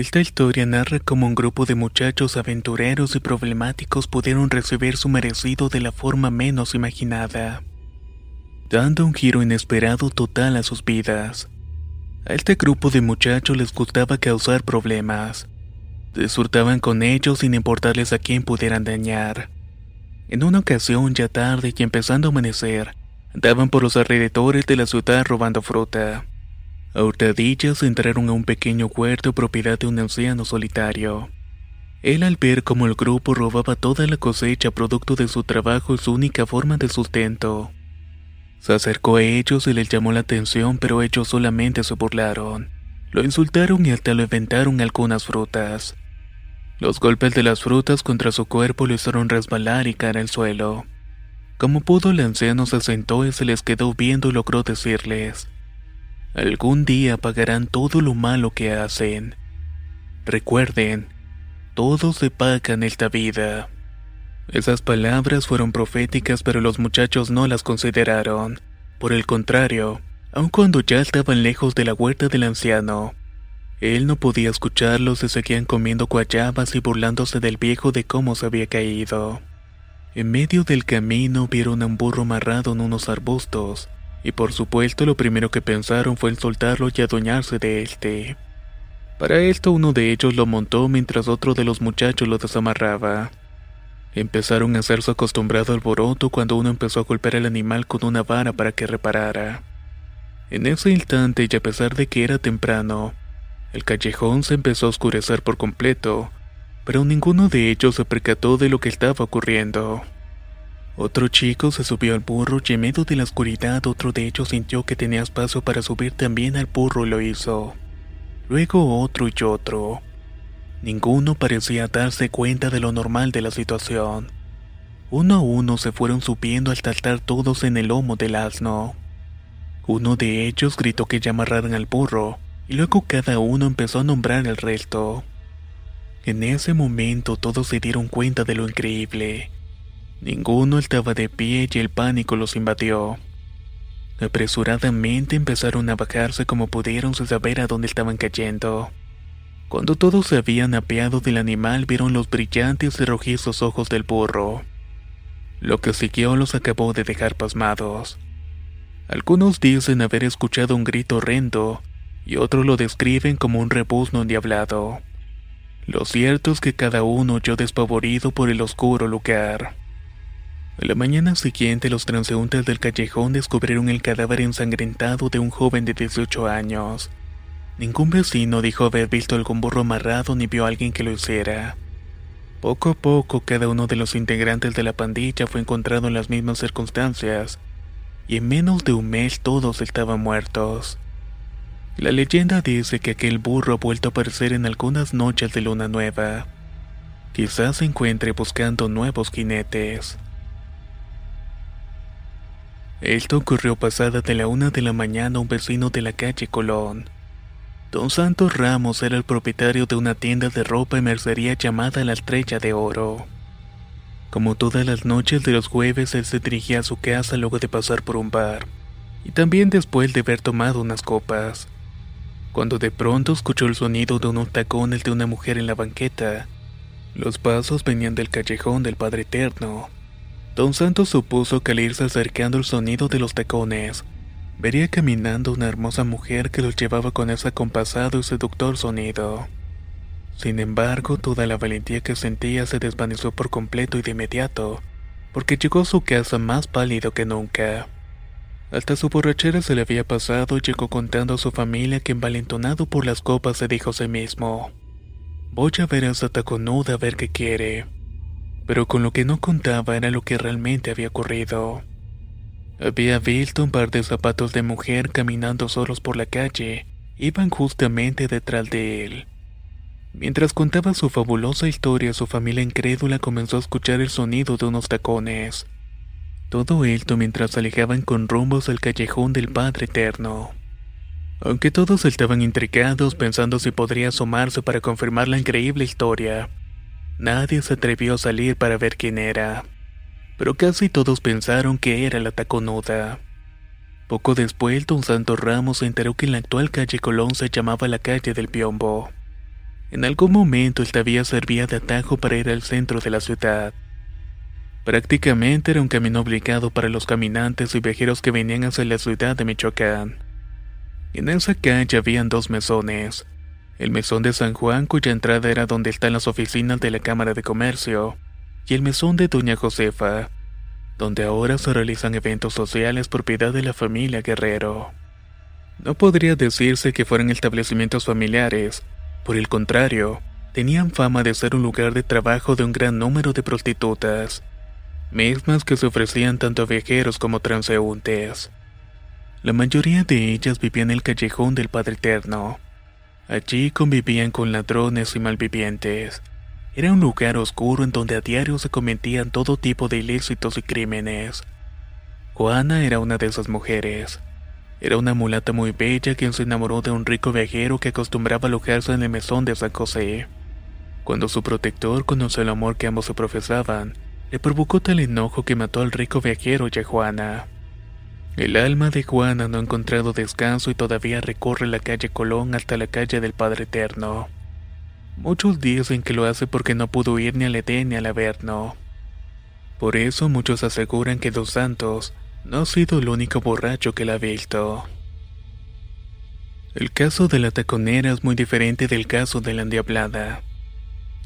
Esta historia narra cómo un grupo de muchachos aventureros y problemáticos pudieron recibir su merecido de la forma menos imaginada, dando un giro inesperado total a sus vidas. A este grupo de muchachos les gustaba causar problemas. Disfrutaban con ellos sin importarles a quién pudieran dañar. En una ocasión, ya tarde y empezando a amanecer, andaban por los alrededores de la ciudad robando fruta. A hurtadillas entraron a un pequeño huerto propiedad de un anciano solitario. Él al ver cómo el grupo robaba toda la cosecha producto de su trabajo y su única forma de sustento. Se acercó a ellos y les llamó la atención pero ellos solamente se burlaron. Lo insultaron y hasta lo inventaron algunas frutas. Los golpes de las frutas contra su cuerpo lo hicieron resbalar y caer al suelo. Como pudo el anciano se sentó y se les quedó viendo y logró decirles Algún día pagarán todo lo malo que hacen. Recuerden, todo se paga en esta vida. Esas palabras fueron proféticas, pero los muchachos no las consideraron. Por el contrario, aun cuando ya estaban lejos de la huerta del anciano, él no podía escucharlos y seguían comiendo guayabas y burlándose del viejo de cómo se había caído. En medio del camino vieron a un burro amarrado en unos arbustos, y por supuesto lo primero que pensaron fue en soltarlo y adueñarse de este. Para esto uno de ellos lo montó mientras otro de los muchachos lo desamarraba. Empezaron a hacer su acostumbrado alboroto cuando uno empezó a golpear al animal con una vara para que reparara. En ese instante y a pesar de que era temprano, el callejón se empezó a oscurecer por completo, pero ninguno de ellos se percató de lo que estaba ocurriendo. Otro chico se subió al burro y en medio de la oscuridad otro de ellos sintió que tenía espacio para subir también al burro y lo hizo. Luego otro y otro. Ninguno parecía darse cuenta de lo normal de la situación. Uno a uno se fueron subiendo hasta estar todos en el lomo del asno. Uno de ellos gritó que ya amarraran al burro, y luego cada uno empezó a nombrar el resto. En ese momento todos se dieron cuenta de lo increíble. Ninguno estaba de pie y el pánico los invadió. Apresuradamente empezaron a bajarse como pudieron sin saber a dónde estaban cayendo. Cuando todos se habían apeado del animal vieron los brillantes y rojizos ojos del burro. Lo que siguió los acabó de dejar pasmados. Algunos dicen haber escuchado un grito horrendo y otros lo describen como un rebuzno endiablado. Lo cierto es que cada uno oyó despavorido por el oscuro lugar. La mañana siguiente los transeúntes del callejón descubrieron el cadáver ensangrentado de un joven de 18 años. Ningún vecino dijo haber visto algún burro amarrado ni vio a alguien que lo hiciera. Poco a poco cada uno de los integrantes de la pandilla fue encontrado en las mismas circunstancias, y en menos de un mes todos estaban muertos. La leyenda dice que aquel burro ha vuelto a aparecer en algunas noches de luna nueva. Quizás se encuentre buscando nuevos jinetes. Esto ocurrió pasada de la una de la mañana a un vecino de la calle Colón. Don Santos Ramos era el propietario de una tienda de ropa y mercería llamada La Estrella de Oro. Como todas las noches de los jueves, él se dirigía a su casa luego de pasar por un bar, y también después de haber tomado unas copas. Cuando de pronto escuchó el sonido de unos tacones de una mujer en la banqueta. Los pasos venían del callejón del Padre Eterno. Don Santos supuso que al irse acercando el sonido de los tacones, vería caminando una hermosa mujer que los llevaba con ese acompasado y seductor sonido. Sin embargo, toda la valentía que sentía se desvaneció por completo y de inmediato, porque llegó a su casa más pálido que nunca. Hasta su borrachera se le había pasado y llegó contando a su familia que envalentonado por las copas se dijo a sí mismo, voy a ver a esa taconuda a ver qué quiere. Pero con lo que no contaba era lo que realmente había ocurrido. Había visto un par de zapatos de mujer caminando solos por la calle, iban justamente detrás de él. Mientras contaba su fabulosa historia, su familia incrédula comenzó a escuchar el sonido de unos tacones. Todo esto mientras alejaban con rumbos al callejón del Padre Eterno. Aunque todos estaban intrigados pensando si podría asomarse para confirmar la increíble historia, nadie se atrevió a salir para ver quién era. Pero casi todos pensaron que era la taconuda. Poco después, don Santos Ramos se enteró que en la actual calle Colón se llamaba la calle del Piombo. En algún momento esta vía servía de atajo para ir al centro de la ciudad. Prácticamente era un camino obligado para los caminantes y viajeros que venían hacia la ciudad de Michoacán. En esa calle habían dos mesones. El mesón de San Juan, cuya entrada era donde están las oficinas de la Cámara de Comercio, y el mesón de Doña Josefa, donde ahora se realizan eventos sociales propiedad de la familia Guerrero. No podría decirse que fueran establecimientos familiares, por el contrario, tenían fama de ser un lugar de trabajo de un gran número de prostitutas, mismas que se ofrecían tanto a viajeros como transeúntes. La mayoría de ellas vivían en el callejón del Padre Eterno. Allí convivían con ladrones y malvivientes. Era un lugar oscuro en donde a diario se cometían todo tipo de ilícitos y crímenes. Juana era una de esas mujeres. Era una mulata muy bella quien se enamoró de un rico viajero que acostumbraba alojarse en el mesón de San José. Cuando su protector conoció el amor que ambos se profesaban, le provocó tal enojo que mató al rico viajero y a Juana. El alma de Juana no ha encontrado descanso y todavía recorre la calle Colón hasta la calle del Padre Eterno. Muchos dicen que lo hace porque no pudo ir ni al Edén ni al Averno. Por eso muchos aseguran que Dos Santos no ha sido el único borracho que la ha visto. El caso de la taconera es muy diferente del caso de la endiablada.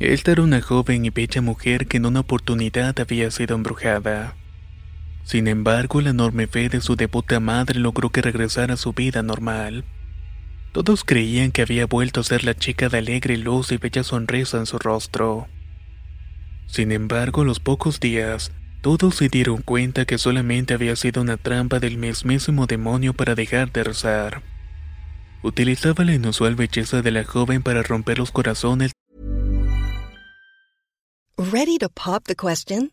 Esta era una joven y bella mujer que en una oportunidad había sido embrujada. Sin embargo, la enorme fe de su devota madre logró que regresara a su vida normal. Todos creían que había vuelto a ser la chica de alegre luz y bella sonrisa en su rostro. Sin embargo, a los pocos días, todos se dieron cuenta que solamente había sido una trampa del mismísimo demonio para dejar de rezar. Utilizaba la inusual belleza de la joven para romper los corazones. Ready to pop the question?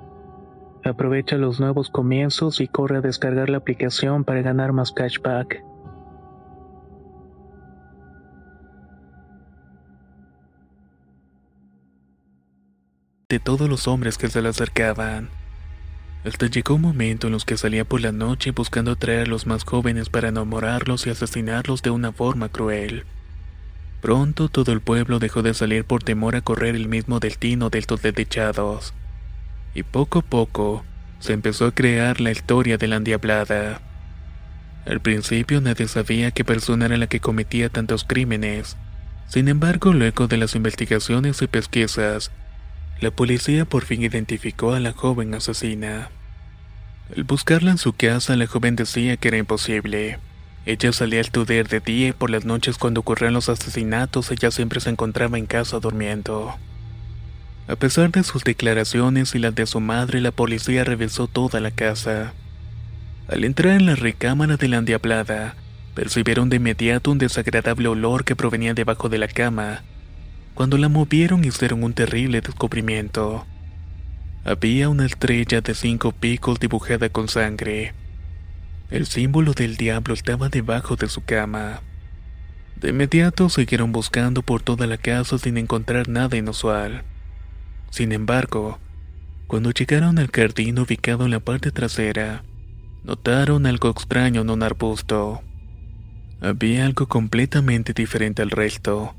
Aprovecha los nuevos comienzos y corre a descargar la aplicación para ganar más cashback. De todos los hombres que se le acercaban. Hasta llegó un momento en los que salía por la noche buscando atraer a los más jóvenes para enamorarlos y asesinarlos de una forma cruel. Pronto todo el pueblo dejó de salir por temor a correr el mismo destino de estos desdichados y poco a poco se empezó a crear la historia de la endiablada. Al principio nadie sabía qué persona era la que cometía tantos crímenes. Sin embargo, luego de las investigaciones y pesquisas, la policía por fin identificó a la joven asesina. Al buscarla en su casa, la joven decía que era imposible. Ella salía al estudiar de día y por las noches cuando ocurrían los asesinatos ella siempre se encontraba en casa durmiendo. A pesar de sus declaraciones y las de su madre, la policía revisó toda la casa. Al entrar en la recámara de la endiablada, percibieron de inmediato un desagradable olor que provenía debajo de la cama. Cuando la movieron hicieron un terrible descubrimiento. Había una estrella de cinco picos dibujada con sangre. El símbolo del diablo estaba debajo de su cama. De inmediato siguieron buscando por toda la casa sin encontrar nada inusual. Sin embargo, cuando llegaron al jardín ubicado en la parte trasera, notaron algo extraño en un arbusto. Había algo completamente diferente al resto.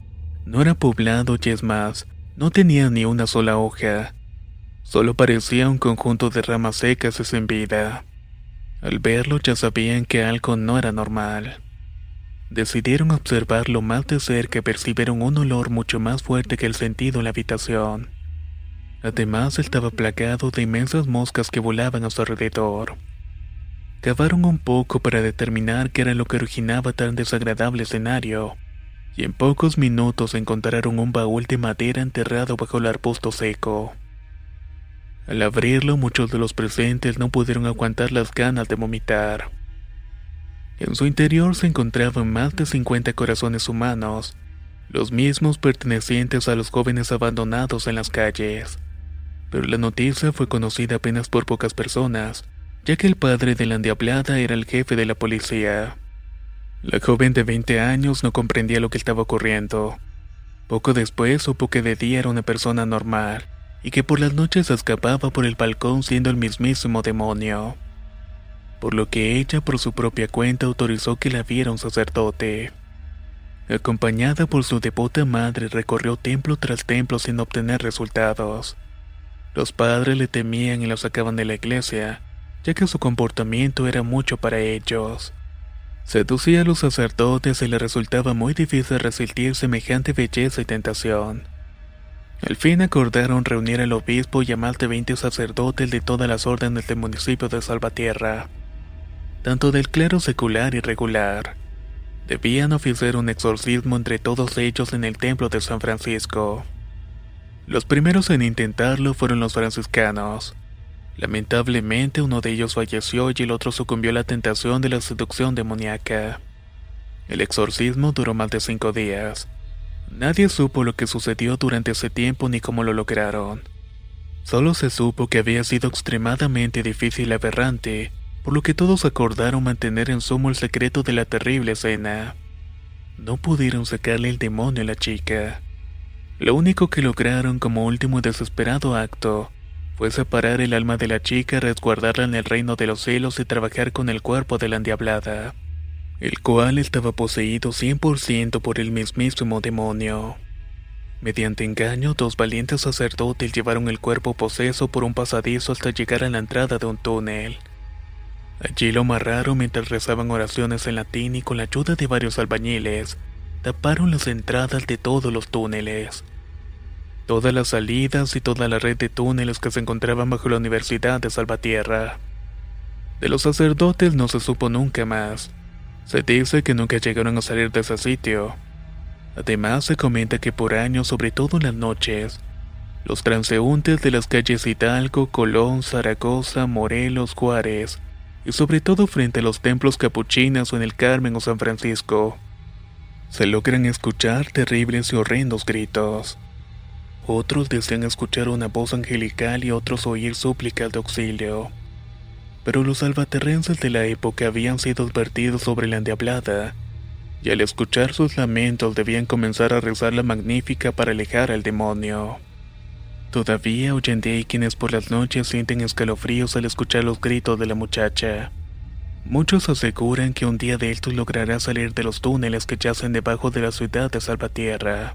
No era poblado y es más, no tenía ni una sola hoja. Solo parecía un conjunto de ramas secas y sin vida. Al verlo ya sabían que algo no era normal. Decidieron observarlo más de cerca y percibieron un olor mucho más fuerte que el sentido en la habitación. Además estaba plagado de inmensas moscas que volaban a su alrededor. Cavaron un poco para determinar qué era lo que originaba tan desagradable escenario, y en pocos minutos encontraron un baúl de madera enterrado bajo el arbusto seco. Al abrirlo, muchos de los presentes no pudieron aguantar las ganas de vomitar. En su interior se encontraban más de 50 corazones humanos, los mismos pertenecientes a los jóvenes abandonados en las calles pero la noticia fue conocida apenas por pocas personas, ya que el padre de la endiablada era el jefe de la policía. La joven de 20 años no comprendía lo que estaba ocurriendo. Poco después supo que de día era una persona normal y que por las noches escapaba por el balcón siendo el mismísimo demonio. Por lo que ella por su propia cuenta autorizó que la viera un sacerdote. Acompañada por su devota madre recorrió templo tras templo sin obtener resultados. Los padres le temían y lo sacaban de la iglesia, ya que su comportamiento era mucho para ellos. Seducía a los sacerdotes y le resultaba muy difícil resistir semejante belleza y tentación. Al fin acordaron reunir al obispo y a más de 20 sacerdotes de todas las órdenes del municipio de Salvatierra, tanto del clero secular y regular. Debían oficiar un exorcismo entre todos ellos en el templo de San Francisco. Los primeros en intentarlo fueron los franciscanos. Lamentablemente uno de ellos falleció y el otro sucumbió a la tentación de la seducción demoníaca. El exorcismo duró más de cinco días. Nadie supo lo que sucedió durante ese tiempo ni cómo lo lograron. Solo se supo que había sido extremadamente difícil y aberrante, por lo que todos acordaron mantener en sumo el secreto de la terrible escena. No pudieron sacarle el demonio a la chica. Lo único que lograron como último desesperado acto fue separar el alma de la chica, resguardarla en el reino de los cielos y trabajar con el cuerpo de la endiablada. el cual estaba poseído 100% por el mismísimo demonio. Mediante engaño, dos valientes sacerdotes llevaron el cuerpo poseso por un pasadizo hasta llegar a la entrada de un túnel. Allí lo amarraron mientras rezaban oraciones en latín y con la ayuda de varios albañiles, taparon las entradas de todos los túneles. Todas las salidas y toda la red de túneles que se encontraban bajo la Universidad de Salvatierra. De los sacerdotes no se supo nunca más. Se dice que nunca llegaron a salir de ese sitio. Además se comenta que por años, sobre todo en las noches, los transeúntes de las calles Hidalgo, Colón, Zaragoza, Morelos, Juárez, y sobre todo frente a los templos capuchinas o en el Carmen o San Francisco, se logran escuchar terribles y horrendos gritos. Otros desean escuchar una voz angelical y otros oír súplicas de auxilio. Pero los albaterrenses de la época habían sido advertidos sobre la endiablada y al escuchar sus lamentos debían comenzar a rezar la magnífica para alejar al demonio. Todavía hoy en día hay quienes por las noches sienten escalofríos al escuchar los gritos de la muchacha. Muchos aseguran que un día de estos logrará salir de los túneles que yacen debajo de la ciudad de Salvatierra.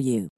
you.